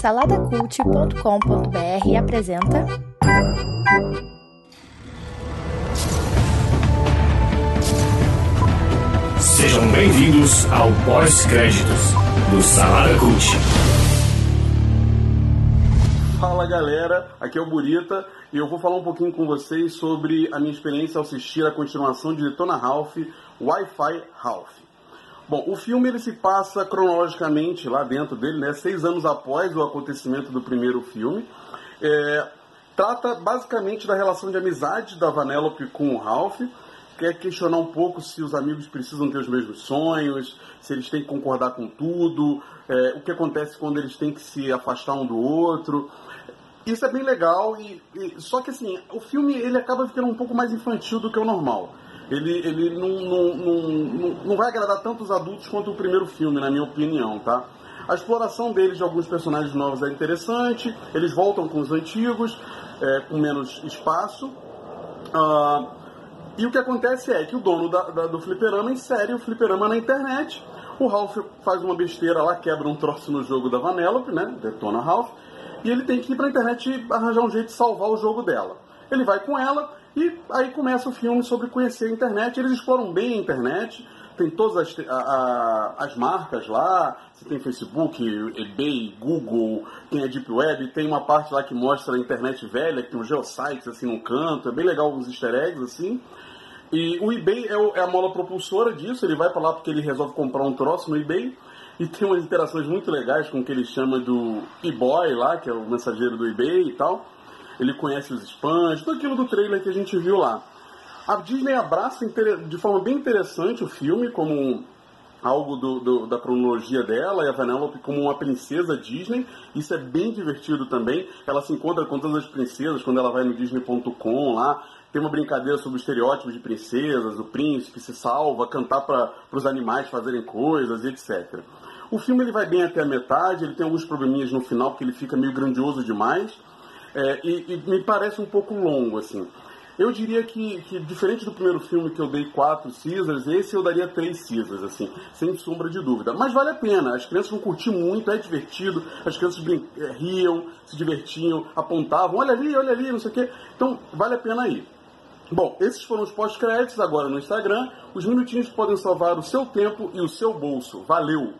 Saladacult.com.br apresenta. Sejam bem-vindos ao pós-créditos do Salada Cult. Fala galera, aqui é o Burita e eu vou falar um pouquinho com vocês sobre a minha experiência ao assistir a continuação de Detona Ralph, Wi-Fi Ralph. Bom, o filme ele se passa cronologicamente lá dentro dele, né, seis anos após o acontecimento do primeiro filme. É, trata basicamente da relação de amizade da Vanellope com o Ralph. Quer questionar um pouco se os amigos precisam ter os mesmos sonhos, se eles têm que concordar com tudo, é, o que acontece quando eles têm que se afastar um do outro. Isso é bem legal, e, e, só que assim, o filme ele acaba ficando um pouco mais infantil do que o normal ele, ele não, não, não, não, vai agradar tanto os adultos quanto o primeiro filme, na minha opinião, tá? A exploração deles de alguns personagens novos é interessante, eles voltam com os antigos, é, com menos espaço. Uh, e o que acontece é que o dono da, da, do fliperama insere o fliperama na internet. O Ralph faz uma besteira lá, quebra um troço no jogo da Vanellope, né? Detona Ralph. E ele tem que ir pra internet arranjar um jeito de salvar o jogo dela. Ele vai com ela e aí começa o filme sobre conhecer a internet. Eles exploram bem a internet, tem todas as, a, a, as marcas lá, você tem Facebook, eBay, Google, tem a Deep Web, tem uma parte lá que mostra a internet velha, que tem um geosites assim no canto, é bem legal os easter eggs assim. E o eBay é, o, é a mola propulsora disso, ele vai para lá porque ele resolve comprar um troço no eBay. E tem umas interações muito legais com o que ele chama do e-boy lá, que é o mensageiro do eBay e tal ele conhece os spams, tudo aquilo do trailer que a gente viu lá. A Disney abraça de forma bem interessante o filme como algo do, do, da cronologia dela e a Vanellope como uma princesa Disney. Isso é bem divertido também. Ela se encontra com todas as princesas quando ela vai no Disney.com lá. Tem uma brincadeira sobre os estereótipos de princesas, o príncipe se salva, cantar para os animais fazerem coisas, etc. O filme ele vai bem até a metade, ele tem alguns probleminhas no final porque ele fica meio grandioso demais. É, e, e, me parece um pouco longo, assim. Eu diria que, que, diferente do primeiro filme que eu dei quatro Caesars, esse eu daria três Caesars, assim, sem sombra de dúvida. Mas vale a pena, as crianças vão curtir muito, é divertido, as crianças é, riam, se divertiam, apontavam, olha ali, olha ali, não sei o quê. Então, vale a pena ir. Bom, esses foram os pós-créditos agora no Instagram. Os minutinhos podem salvar o seu tempo e o seu bolso. Valeu!